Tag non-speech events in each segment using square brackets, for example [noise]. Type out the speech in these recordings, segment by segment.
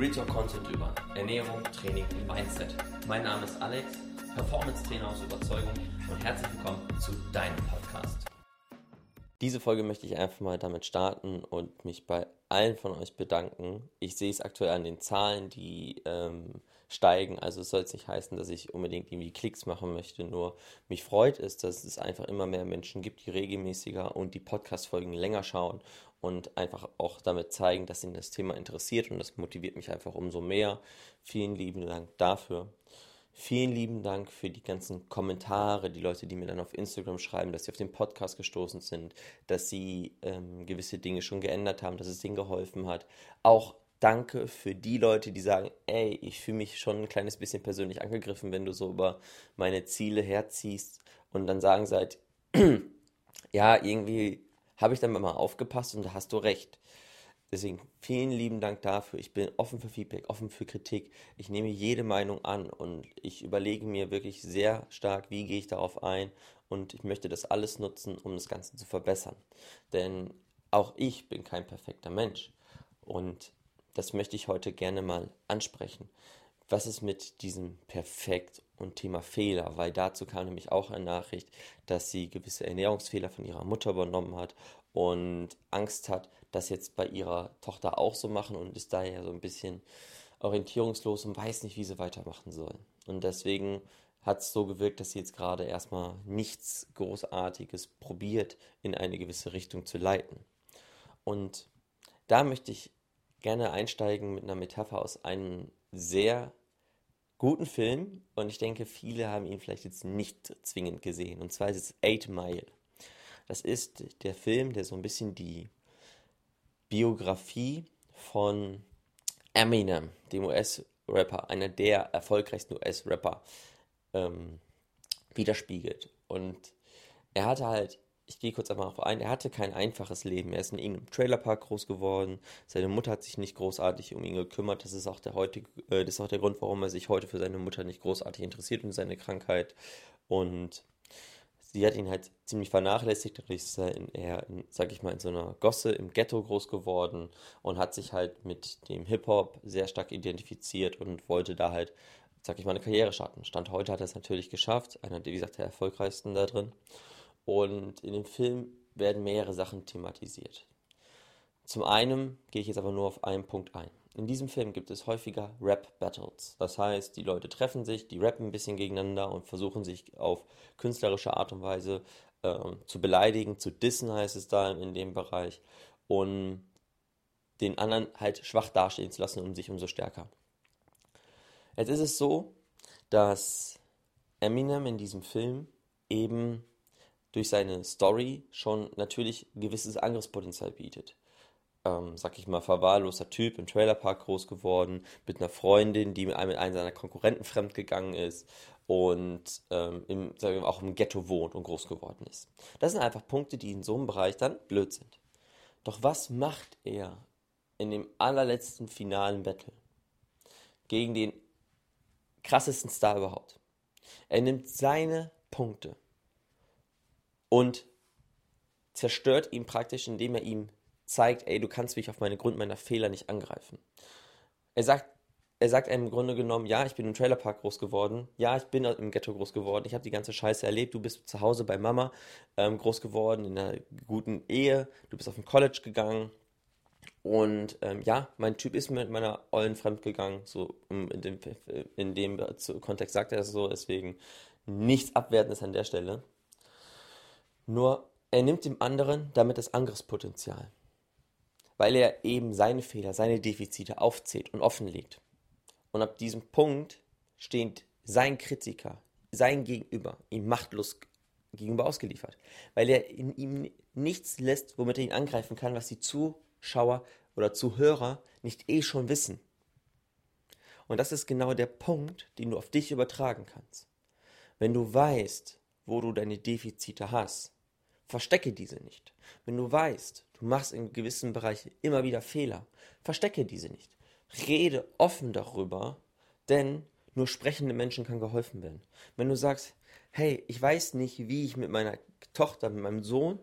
Real Talk Content über Ernährung, Training und Mindset. Mein Name ist Alex, Performance Trainer aus Überzeugung und herzlich willkommen zu deinem Podcast. Diese Folge möchte ich einfach mal damit starten und mich bei allen von euch bedanken. Ich sehe es aktuell an den Zahlen, die ähm, steigen. Also es soll jetzt nicht heißen, dass ich unbedingt irgendwie Klicks machen möchte. Nur mich freut es, dass es einfach immer mehr Menschen gibt, die regelmäßiger und die Podcast-Folgen länger schauen und einfach auch damit zeigen, dass ihnen das Thema interessiert. Und das motiviert mich einfach umso mehr. Vielen lieben Dank dafür. Vielen lieben Dank für die ganzen Kommentare, die Leute, die mir dann auf Instagram schreiben, dass sie auf den Podcast gestoßen sind, dass sie ähm, gewisse Dinge schon geändert haben, dass es ihnen geholfen hat. Auch danke für die Leute, die sagen, ey, ich fühle mich schon ein kleines bisschen persönlich angegriffen, wenn du so über meine Ziele herziehst und dann sagen halt, [clears throat] ja, irgendwie habe ich dann mal aufgepasst und da hast du recht. Deswegen vielen lieben Dank dafür. Ich bin offen für Feedback, offen für Kritik. Ich nehme jede Meinung an und ich überlege mir wirklich sehr stark, wie gehe ich darauf ein und ich möchte das alles nutzen, um das Ganze zu verbessern. Denn auch ich bin kein perfekter Mensch und das möchte ich heute gerne mal ansprechen. Was ist mit diesem Perfekt und Thema Fehler? Weil dazu kam nämlich auch eine Nachricht, dass sie gewisse Ernährungsfehler von ihrer Mutter übernommen hat und Angst hat, das jetzt bei ihrer Tochter auch so machen und ist daher so ein bisschen orientierungslos und weiß nicht, wie sie weitermachen soll. Und deswegen hat es so gewirkt, dass sie jetzt gerade erstmal nichts Großartiges probiert, in eine gewisse Richtung zu leiten. Und da möchte ich gerne einsteigen mit einer Metapher aus einem sehr guten Film und ich denke, viele haben ihn vielleicht jetzt nicht zwingend gesehen. Und zwar ist es Eight Mile. Das ist der Film, der so ein bisschen die Biografie von Eminem, dem US-Rapper, einer der erfolgreichsten US-Rapper, ähm, widerspiegelt. Und er hatte halt ich gehe kurz einmal auf ein, er hatte kein einfaches Leben. Er ist in irgendeinem Trailerpark groß geworden. Seine Mutter hat sich nicht großartig um ihn gekümmert. Das ist auch der heutige, äh, das ist auch der Grund, warum er sich heute für seine Mutter nicht großartig interessiert und seine Krankheit. Und sie hat ihn halt ziemlich vernachlässigt. Dadurch ist er, in, er in, sag ich mal, in so einer Gosse im Ghetto groß geworden und hat sich halt mit dem Hip-Hop sehr stark identifiziert und wollte da halt, sag ich mal, eine Karriere starten. Stand heute hat er es natürlich geschafft. Einer, wie gesagt, der erfolgreichsten da drin. Und in dem Film werden mehrere Sachen thematisiert. Zum einen gehe ich jetzt aber nur auf einen Punkt ein. In diesem Film gibt es häufiger Rap-Battles. Das heißt, die Leute treffen sich, die rappen ein bisschen gegeneinander und versuchen sich auf künstlerische Art und Weise äh, zu beleidigen, zu dissen heißt es da in dem Bereich, und den anderen halt schwach dastehen zu lassen und sich umso stärker. Jetzt ist es so, dass Eminem in diesem Film eben durch seine Story schon natürlich gewisses Angriffspotenzial bietet. Ähm, sag ich mal, verwahrloser Typ im Trailerpark groß geworden, mit einer Freundin, die mit einem, mit einem seiner Konkurrenten fremdgegangen ist und ähm, im, wir, auch im Ghetto wohnt und groß geworden ist. Das sind einfach Punkte, die in so einem Bereich dann blöd sind. Doch was macht er in dem allerletzten finalen Battle gegen den krassesten Star überhaupt? Er nimmt seine Punkte und zerstört ihn praktisch, indem er ihm zeigt, ey, du kannst mich auf meine Grund meiner Fehler nicht angreifen. Er sagt, er sagt im Grunde genommen, ja, ich bin im Trailerpark groß geworden, ja, ich bin im Ghetto groß geworden, ich habe die ganze Scheiße erlebt, du bist zu Hause bei Mama ähm, groß geworden, in einer guten Ehe, du bist auf ein College gegangen. Und ähm, ja, mein Typ ist mit meiner Ollen fremd gegangen, so in dem, in dem Kontext sagt er es so, deswegen nichts Abwertendes an der Stelle. Nur er nimmt dem anderen damit das Angriffspotenzial, weil er eben seine Fehler, seine Defizite aufzählt und offenlegt. Und ab diesem Punkt steht sein Kritiker, sein Gegenüber, ihm machtlos gegenüber ausgeliefert, weil er in ihm nichts lässt, womit er ihn angreifen kann, was die Zuschauer oder Zuhörer nicht eh schon wissen. Und das ist genau der Punkt, den du auf dich übertragen kannst. Wenn du weißt, wo du deine Defizite hast, Verstecke diese nicht. Wenn du weißt, du machst in gewissen Bereichen immer wieder Fehler, verstecke diese nicht. Rede offen darüber, denn nur sprechende Menschen kann geholfen werden. Wenn du sagst, hey, ich weiß nicht, wie ich mit meiner Tochter, mit meinem Sohn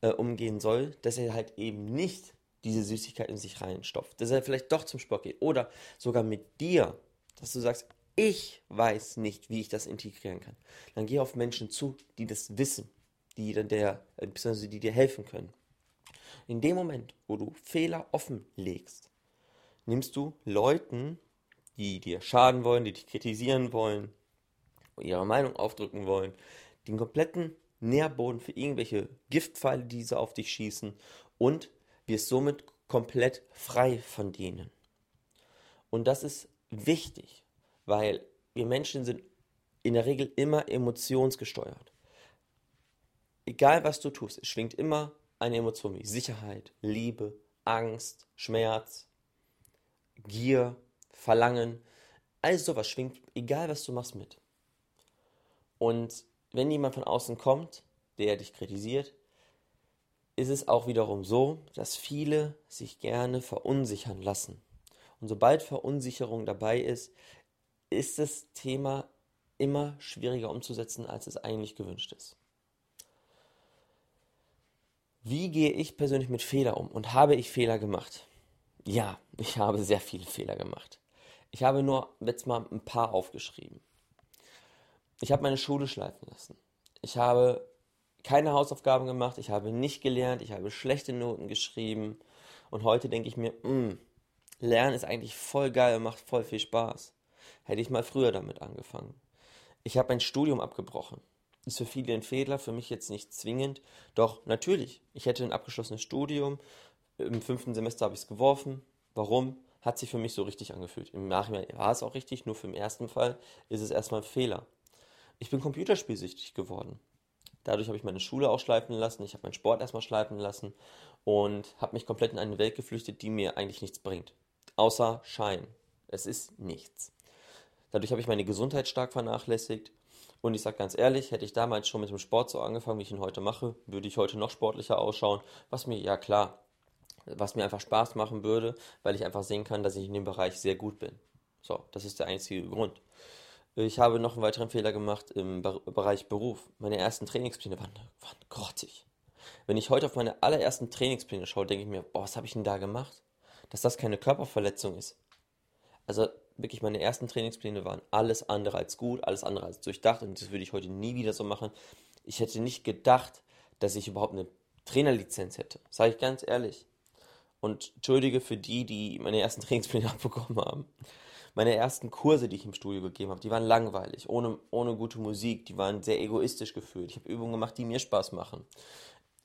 äh, umgehen soll, dass er halt eben nicht diese Süßigkeit in sich reinstopft, dass er vielleicht doch zum Sport geht oder sogar mit dir, dass du sagst, ich weiß nicht, wie ich das integrieren kann. Dann geh auf Menschen zu, die das wissen, die, der, beziehungsweise die dir helfen können. In dem Moment, wo du Fehler offenlegst, nimmst du Leuten, die dir schaden wollen, die dich kritisieren wollen, ihre Meinung aufdrücken wollen, den kompletten Nährboden für irgendwelche Giftpfeile, die sie auf dich schießen und wirst somit komplett frei von denen. Und das ist wichtig, weil wir Menschen sind in der Regel immer emotionsgesteuert. Egal was du tust, es schwingt immer eine Emotion wie Sicherheit, Liebe, Angst, Schmerz, Gier, Verlangen. All sowas schwingt, egal was du machst, mit. Und wenn jemand von außen kommt, der dich kritisiert, ist es auch wiederum so, dass viele sich gerne verunsichern lassen. Und sobald Verunsicherung dabei ist, ist das Thema immer schwieriger umzusetzen, als es eigentlich gewünscht ist. Wie gehe ich persönlich mit Fehler um und habe ich Fehler gemacht? Ja, ich habe sehr viele Fehler gemacht. Ich habe nur jetzt mal ein paar aufgeschrieben. Ich habe meine Schule schleifen lassen. Ich habe keine Hausaufgaben gemacht, ich habe nicht gelernt, ich habe schlechte Noten geschrieben. Und heute denke ich mir, mh, hm, Lernen ist eigentlich voll geil und macht voll viel Spaß. Hätte ich mal früher damit angefangen. Ich habe mein Studium abgebrochen. Ist für viele ein Fehler, für mich jetzt nicht zwingend. Doch natürlich, ich hätte ein abgeschlossenes Studium. Im fünften Semester habe ich es geworfen. Warum? Hat sich für mich so richtig angefühlt. Im Nachhinein war es auch richtig, nur für den ersten Fall ist es erstmal ein Fehler. Ich bin computerspielsüchtig geworden. Dadurch habe ich meine Schule auch schleifen lassen, ich habe meinen Sport erstmal schleifen lassen und habe mich komplett in eine Welt geflüchtet, die mir eigentlich nichts bringt. Außer Schein. Es ist nichts. Dadurch habe ich meine Gesundheit stark vernachlässigt. Und ich sage ganz ehrlich, hätte ich damals schon mit dem Sport so angefangen, wie ich ihn heute mache, würde ich heute noch sportlicher ausschauen. Was mir, ja klar, was mir einfach Spaß machen würde, weil ich einfach sehen kann, dass ich in dem Bereich sehr gut bin. So, das ist der einzige Grund. Ich habe noch einen weiteren Fehler gemacht im Bereich Beruf. Meine ersten Trainingspläne waren, waren grottig. Wenn ich heute auf meine allerersten Trainingspläne schaue, denke ich mir, boah, was habe ich denn da gemacht? Dass das keine Körperverletzung ist. Also wirklich, meine ersten Trainingspläne waren alles andere als gut, alles andere als durchdacht und das würde ich heute nie wieder so machen. Ich hätte nicht gedacht, dass ich überhaupt eine Trainerlizenz hätte. Sage ich ganz ehrlich. Und entschuldige für die, die meine ersten [laughs] Trainingspläne abbekommen haben meine ersten Kurse, die ich im Studio gegeben habe, die waren langweilig, ohne, ohne gute Musik, die waren sehr egoistisch gefühlt. Ich habe Übungen gemacht, die mir Spaß machen.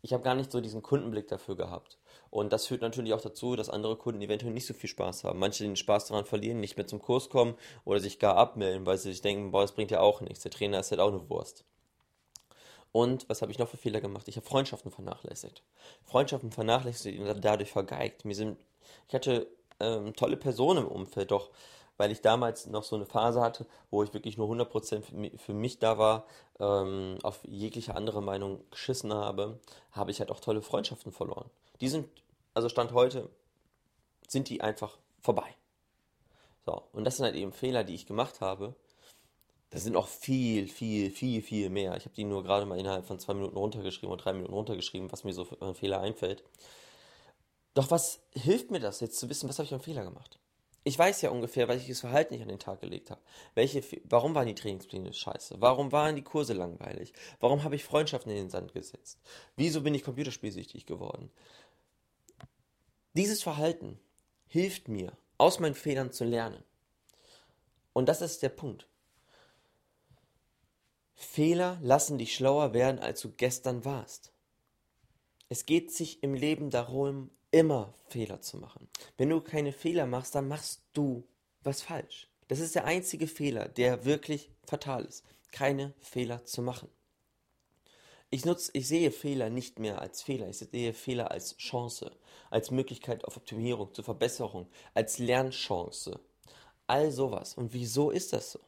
Ich habe gar nicht so diesen Kundenblick dafür gehabt. Und das führt natürlich auch dazu, dass andere Kunden eventuell nicht so viel Spaß haben. Manche den Spaß daran verlieren, nicht mehr zum Kurs kommen oder sich gar abmelden, weil sie sich denken, boah, das bringt ja auch nichts. Der Trainer ist halt auch eine Wurst. Und was habe ich noch für Fehler gemacht? Ich habe Freundschaften vernachlässigt. Freundschaften vernachlässigt und dadurch vergeigt. Mir sind, ich hatte ähm, tolle Personen im Umfeld, doch weil ich damals noch so eine Phase hatte, wo ich wirklich nur 100% für mich da war, ähm, auf jegliche andere Meinung geschissen habe, habe ich halt auch tolle Freundschaften verloren. Die sind, also Stand heute, sind die einfach vorbei. So, und das sind halt eben Fehler, die ich gemacht habe. Das sind auch viel, viel, viel, viel mehr. Ich habe die nur gerade mal innerhalb von zwei Minuten runtergeschrieben oder drei Minuten runtergeschrieben, was mir so für einen Fehler einfällt. Doch was hilft mir das jetzt zu wissen, was habe ich für einen Fehler gemacht? Ich weiß ja ungefähr, welches Verhalten ich an den Tag gelegt habe. Welche, warum waren die Trainingspläne scheiße? Warum waren die Kurse langweilig? Warum habe ich Freundschaften in den Sand gesetzt? Wieso bin ich computerspielsüchtig geworden? Dieses Verhalten hilft mir, aus meinen Fehlern zu lernen. Und das ist der Punkt. Fehler lassen dich schlauer werden, als du gestern warst. Es geht sich im Leben darum, immer Fehler zu machen. Wenn du keine Fehler machst, dann machst du was falsch. Das ist der einzige Fehler, der wirklich fatal ist. Keine Fehler zu machen. Ich, nutze, ich sehe Fehler nicht mehr als Fehler, ich sehe Fehler als Chance, als Möglichkeit auf Optimierung, zur Verbesserung, als Lernchance. All sowas. Und wieso ist das so?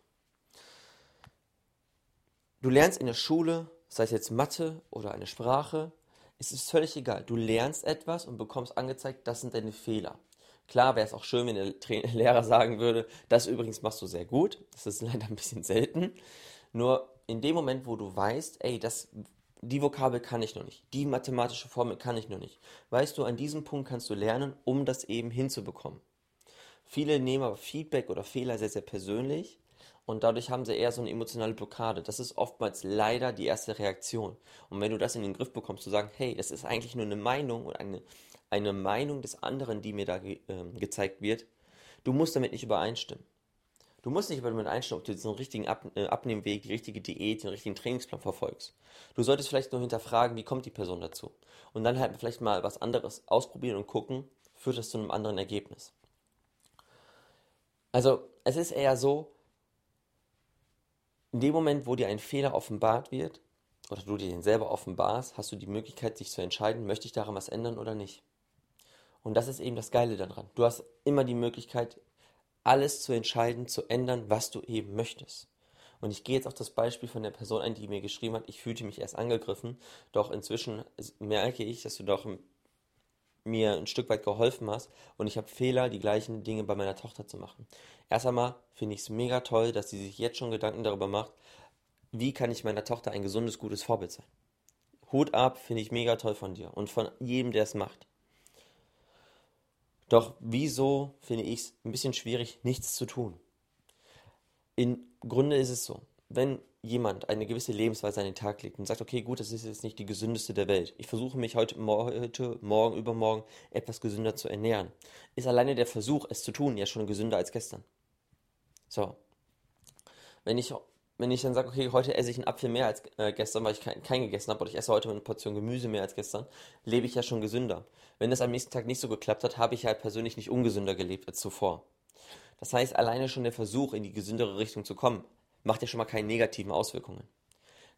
Du lernst in der Schule, sei es jetzt Mathe oder eine Sprache, es ist völlig egal. Du lernst etwas und bekommst angezeigt, das sind deine Fehler. Klar wäre es auch schön, wenn der Trainer, [laughs] Lehrer sagen würde, das übrigens machst du sehr gut. Das ist [laughs] leider ein bisschen selten. Nur in dem Moment, wo du weißt, ey, das die Vokabel kann ich noch nicht, die mathematische Formel kann ich noch nicht. Weißt du, an diesem Punkt kannst du lernen, um das eben hinzubekommen. Viele nehmen aber Feedback oder Fehler sehr, sehr persönlich und dadurch haben sie eher so eine emotionale Blockade. Das ist oftmals leider die erste Reaktion. Und wenn du das in den Griff bekommst, zu sagen, hey, das ist eigentlich nur eine Meinung und eine, eine Meinung des anderen, die mir da ge äh, gezeigt wird, du musst damit nicht übereinstimmen. Du musst nicht damit einstimmen, ob du jetzt einen richtigen Ab äh, Abnehmweg, die richtige Diät, den richtigen Trainingsplan verfolgst. Du solltest vielleicht nur hinterfragen, wie kommt die Person dazu. Und dann halt vielleicht mal was anderes ausprobieren und gucken, führt das zu einem anderen Ergebnis. Also es ist eher so, in dem Moment, wo dir ein Fehler offenbart wird, oder du dir den selber offenbarst, hast du die Möglichkeit, sich zu entscheiden, möchte ich daran was ändern oder nicht. Und das ist eben das Geile daran. Du hast immer die Möglichkeit, alles zu entscheiden, zu ändern, was du eben möchtest. Und ich gehe jetzt auf das Beispiel von der Person ein, die mir geschrieben hat, ich fühlte mich erst angegriffen, doch inzwischen merke ich, dass du doch mir ein Stück weit geholfen hast und ich habe Fehler, die gleichen Dinge bei meiner Tochter zu machen. Erst einmal finde ich es mega toll, dass sie sich jetzt schon Gedanken darüber macht, wie kann ich meiner Tochter ein gesundes, gutes Vorbild sein. Hut ab, finde ich mega toll von dir und von jedem, der es macht. Doch wieso finde ich es ein bisschen schwierig, nichts zu tun? Im Grunde ist es so, wenn jemand eine gewisse Lebensweise an den Tag legt und sagt, okay, gut, das ist jetzt nicht die gesündeste der Welt. Ich versuche mich heute, heute, morgen, übermorgen etwas gesünder zu ernähren. Ist alleine der Versuch, es zu tun, ja schon gesünder als gestern. So. Wenn ich, wenn ich dann sage, okay, heute esse ich einen Apfel mehr als äh, gestern, weil ich keinen kein gegessen habe, oder ich esse heute eine Portion Gemüse mehr als gestern, lebe ich ja schon gesünder. Wenn das am nächsten Tag nicht so geklappt hat, habe ich halt persönlich nicht ungesünder gelebt als zuvor. Das heißt, alleine schon der Versuch, in die gesündere Richtung zu kommen, macht ja schon mal keine negativen Auswirkungen.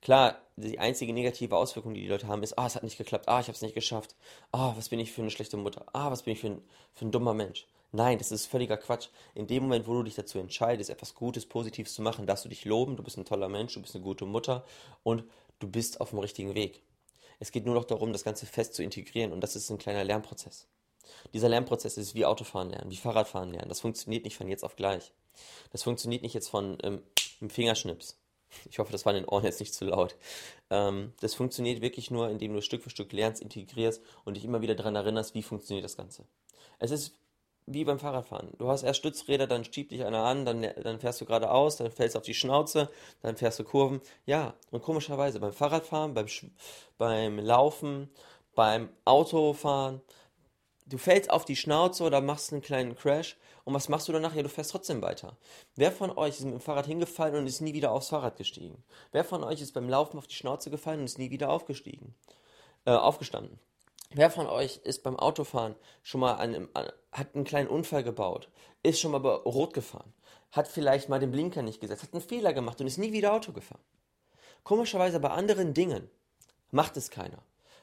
Klar, die einzige negative Auswirkung, die die Leute haben, ist, ah, es hat nicht geklappt, ah, ich habe es nicht geschafft, ah, was bin ich für eine schlechte Mutter, ah, was bin ich für ein, für ein dummer Mensch. Nein, das ist völliger Quatsch. In dem Moment, wo du dich dazu entscheidest, etwas Gutes, Positives zu machen, darfst du dich loben, du bist ein toller Mensch, du bist eine gute Mutter und du bist auf dem richtigen Weg. Es geht nur noch darum, das Ganze fest zu integrieren und das ist ein kleiner Lernprozess. Dieser Lernprozess ist wie Autofahren lernen, wie Fahrradfahren lernen. Das funktioniert nicht von jetzt auf gleich. Das funktioniert nicht jetzt von ähm, einem Fingerschnips. Ich hoffe, das war in den Ohren jetzt nicht zu laut. Ähm, das funktioniert wirklich nur, indem du Stück für Stück lernst, integrierst und dich immer wieder daran erinnerst, wie funktioniert das Ganze. Es ist wie beim Fahrradfahren. Du hast erst Stützräder, dann schiebt dich einer an, dann, dann fährst du geradeaus, dann fällst du auf die Schnauze, dann fährst du Kurven. Ja, und komischerweise beim Fahrradfahren, beim, beim Laufen, beim Autofahren, du fällst auf die Schnauze oder machst einen kleinen Crash und was machst du danach? Ja, du fährst trotzdem weiter. Wer von euch ist mit dem Fahrrad hingefallen und ist nie wieder aufs Fahrrad gestiegen? Wer von euch ist beim Laufen auf die Schnauze gefallen und ist nie wieder aufgestiegen? Äh, aufgestanden? Wer von euch ist beim Autofahren schon mal an, hat einen kleinen Unfall gebaut, ist schon mal Rot gefahren, hat vielleicht mal den Blinker nicht gesetzt, hat einen Fehler gemacht und ist nie wieder Auto gefahren? Komischerweise bei anderen Dingen macht es keiner.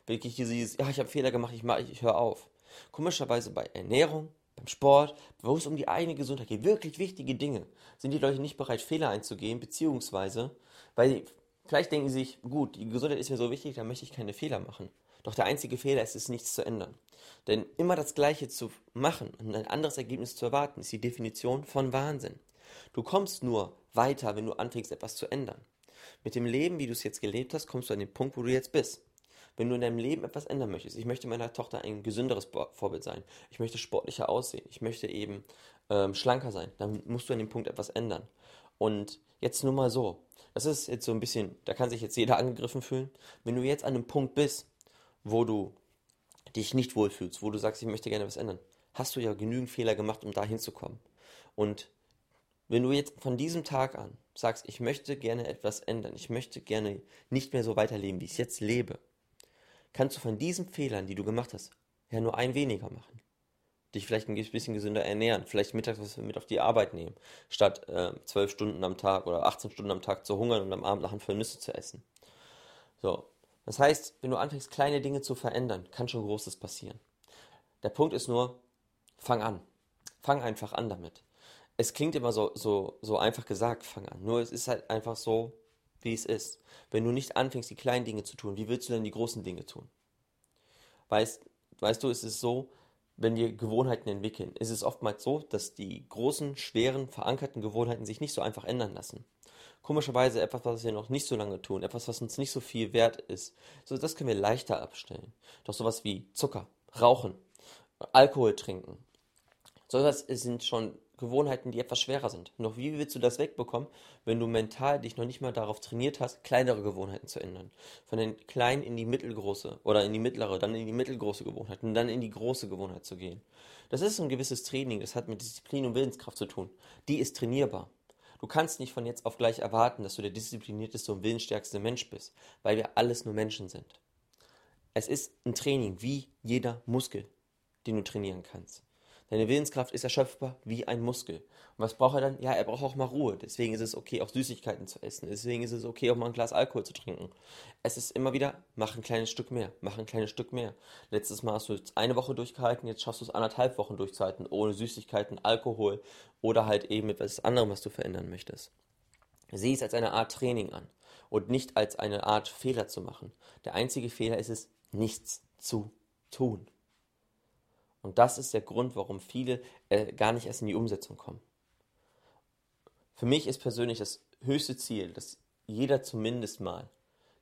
Wirklich dieses, ja, ich habe Fehler gemacht, ich, ich höre auf. Komischerweise bei Ernährung, beim Sport, wo es um die eigene Gesundheit geht, wirklich wichtige Dinge, sind die Leute nicht bereit, Fehler einzugehen, beziehungsweise, weil vielleicht denken sie sich, gut, die Gesundheit ist mir so wichtig, da möchte ich keine Fehler machen. Doch der einzige Fehler ist es, nichts zu ändern. Denn immer das Gleiche zu machen und ein anderes Ergebnis zu erwarten, ist die Definition von Wahnsinn. Du kommst nur weiter, wenn du anfängst, etwas zu ändern. Mit dem Leben, wie du es jetzt gelebt hast, kommst du an den Punkt, wo du jetzt bist. Wenn du in deinem Leben etwas ändern möchtest, ich möchte meiner Tochter ein gesünderes Vorbild sein, ich möchte sportlicher aussehen, ich möchte eben ähm, schlanker sein, dann musst du an dem Punkt etwas ändern. Und jetzt nur mal so, das ist jetzt so ein bisschen, da kann sich jetzt jeder angegriffen fühlen. Wenn du jetzt an einem Punkt bist, wo du dich nicht wohlfühlst, wo du sagst, ich möchte gerne was ändern, hast du ja genügend Fehler gemacht, um da hinzukommen. Und wenn du jetzt von diesem Tag an sagst, ich möchte gerne etwas ändern, ich möchte gerne nicht mehr so weiterleben, wie ich es jetzt lebe, kannst du von diesen Fehlern, die du gemacht hast, ja nur ein weniger machen. Dich vielleicht ein bisschen gesünder ernähren, vielleicht mittags was mit auf die Arbeit nehmen, statt äh, zwölf äh, Stunden am Tag oder 18 Stunden am Tag zu hungern und am Abend nach Handvoll Nüsse zu essen. So, das heißt, wenn du anfängst, kleine Dinge zu verändern, kann schon Großes passieren. Der Punkt ist nur, fang an. Fang einfach an damit. Es klingt immer so, so, so einfach gesagt, fang an. Nur es ist halt einfach so, wie es ist. Wenn du nicht anfängst, die kleinen Dinge zu tun, wie willst du denn die großen Dinge tun? Weißt, weißt du, es ist so, wenn wir Gewohnheiten entwickeln, ist es oftmals so, dass die großen, schweren, verankerten Gewohnheiten sich nicht so einfach ändern lassen. Komischerweise etwas, was wir noch nicht so lange tun, etwas, was uns nicht so viel wert ist. So, das können wir leichter abstellen. Doch sowas wie Zucker, Rauchen, Alkohol trinken. So etwas sind schon Gewohnheiten, die etwas schwerer sind. Noch wie willst du das wegbekommen, wenn du mental dich noch nicht mal darauf trainiert hast, kleinere Gewohnheiten zu ändern? Von den kleinen in die mittelgroße oder in die mittlere, dann in die mittelgroße Gewohnheit und dann in die große Gewohnheit zu gehen. Das ist ein gewisses Training, das hat mit Disziplin und Willenskraft zu tun. Die ist trainierbar. Du kannst nicht von jetzt auf gleich erwarten, dass du der disziplinierteste und willensstärkste Mensch bist, weil wir alles nur Menschen sind. Es ist ein Training wie jeder Muskel, den du trainieren kannst. Deine Willenskraft ist erschöpfbar wie ein Muskel. Und was braucht er dann? Ja, er braucht auch mal Ruhe. Deswegen ist es okay, auch Süßigkeiten zu essen. Deswegen ist es okay, auch mal ein Glas Alkohol zu trinken. Es ist immer wieder, mach ein kleines Stück mehr, mach ein kleines Stück mehr. Letztes Mal hast du jetzt eine Woche durchgehalten, jetzt schaffst du es anderthalb Wochen durchzuhalten, ohne Süßigkeiten, Alkohol oder halt eben etwas anderem, was du verändern möchtest. Sieh es als eine Art Training an und nicht als eine Art Fehler zu machen. Der einzige Fehler ist es, nichts zu tun. Und das ist der Grund, warum viele äh, gar nicht erst in die Umsetzung kommen. Für mich ist persönlich das höchste Ziel, dass jeder zumindest mal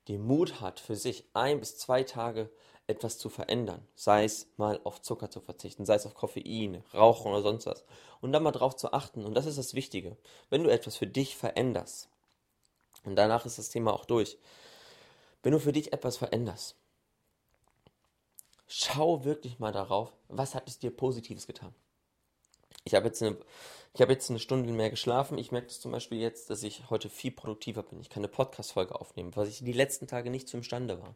den Mut hat, für sich ein bis zwei Tage etwas zu verändern. Sei es mal auf Zucker zu verzichten, sei es auf Koffein, Rauchen oder sonst was. Und dann mal drauf zu achten. Und das ist das Wichtige. Wenn du etwas für dich veränderst, und danach ist das Thema auch durch, wenn du für dich etwas veränderst, schau wirklich mal darauf, was hat es dir Positives getan. Ich habe jetzt eine, ich habe jetzt eine Stunde mehr geschlafen. Ich merke das zum Beispiel jetzt, dass ich heute viel produktiver bin. Ich kann eine Podcast-Folge aufnehmen, was ich die letzten Tage nicht so imstande war.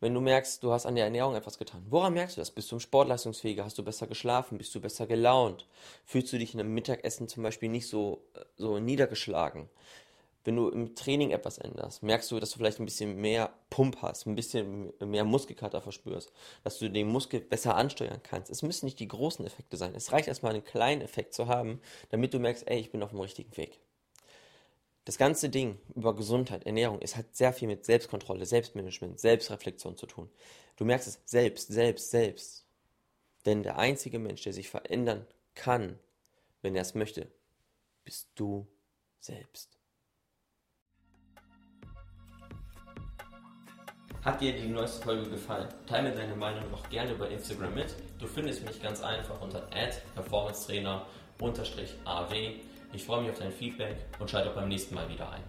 Wenn du merkst, du hast an der Ernährung etwas getan, woran merkst du das? Bist du im Sportleistungsfähiger? Hast du besser geschlafen? Bist du besser gelaunt? Fühlst du dich in einem Mittagessen zum Beispiel nicht so, so niedergeschlagen? Wenn du im Training etwas änderst, merkst du, dass du vielleicht ein bisschen mehr Pump hast, ein bisschen mehr Muskelkater verspürst, dass du den Muskel besser ansteuern kannst. Es müssen nicht die großen Effekte sein. Es reicht erstmal einen kleinen Effekt zu haben, damit du merkst, ey, ich bin auf dem richtigen Weg. Das ganze Ding über Gesundheit, Ernährung, es hat sehr viel mit Selbstkontrolle, Selbstmanagement, Selbstreflexion zu tun. Du merkst es selbst, selbst, selbst. Denn der einzige Mensch, der sich verändern kann, wenn er es möchte, bist du selbst. Hat dir die neueste Folge gefallen? Teile mir deine Meinung auch gerne über Instagram mit. Du findest mich ganz einfach unter performancetrainer-aw. Ich freue mich auf dein Feedback und schalte auch beim nächsten Mal wieder ein.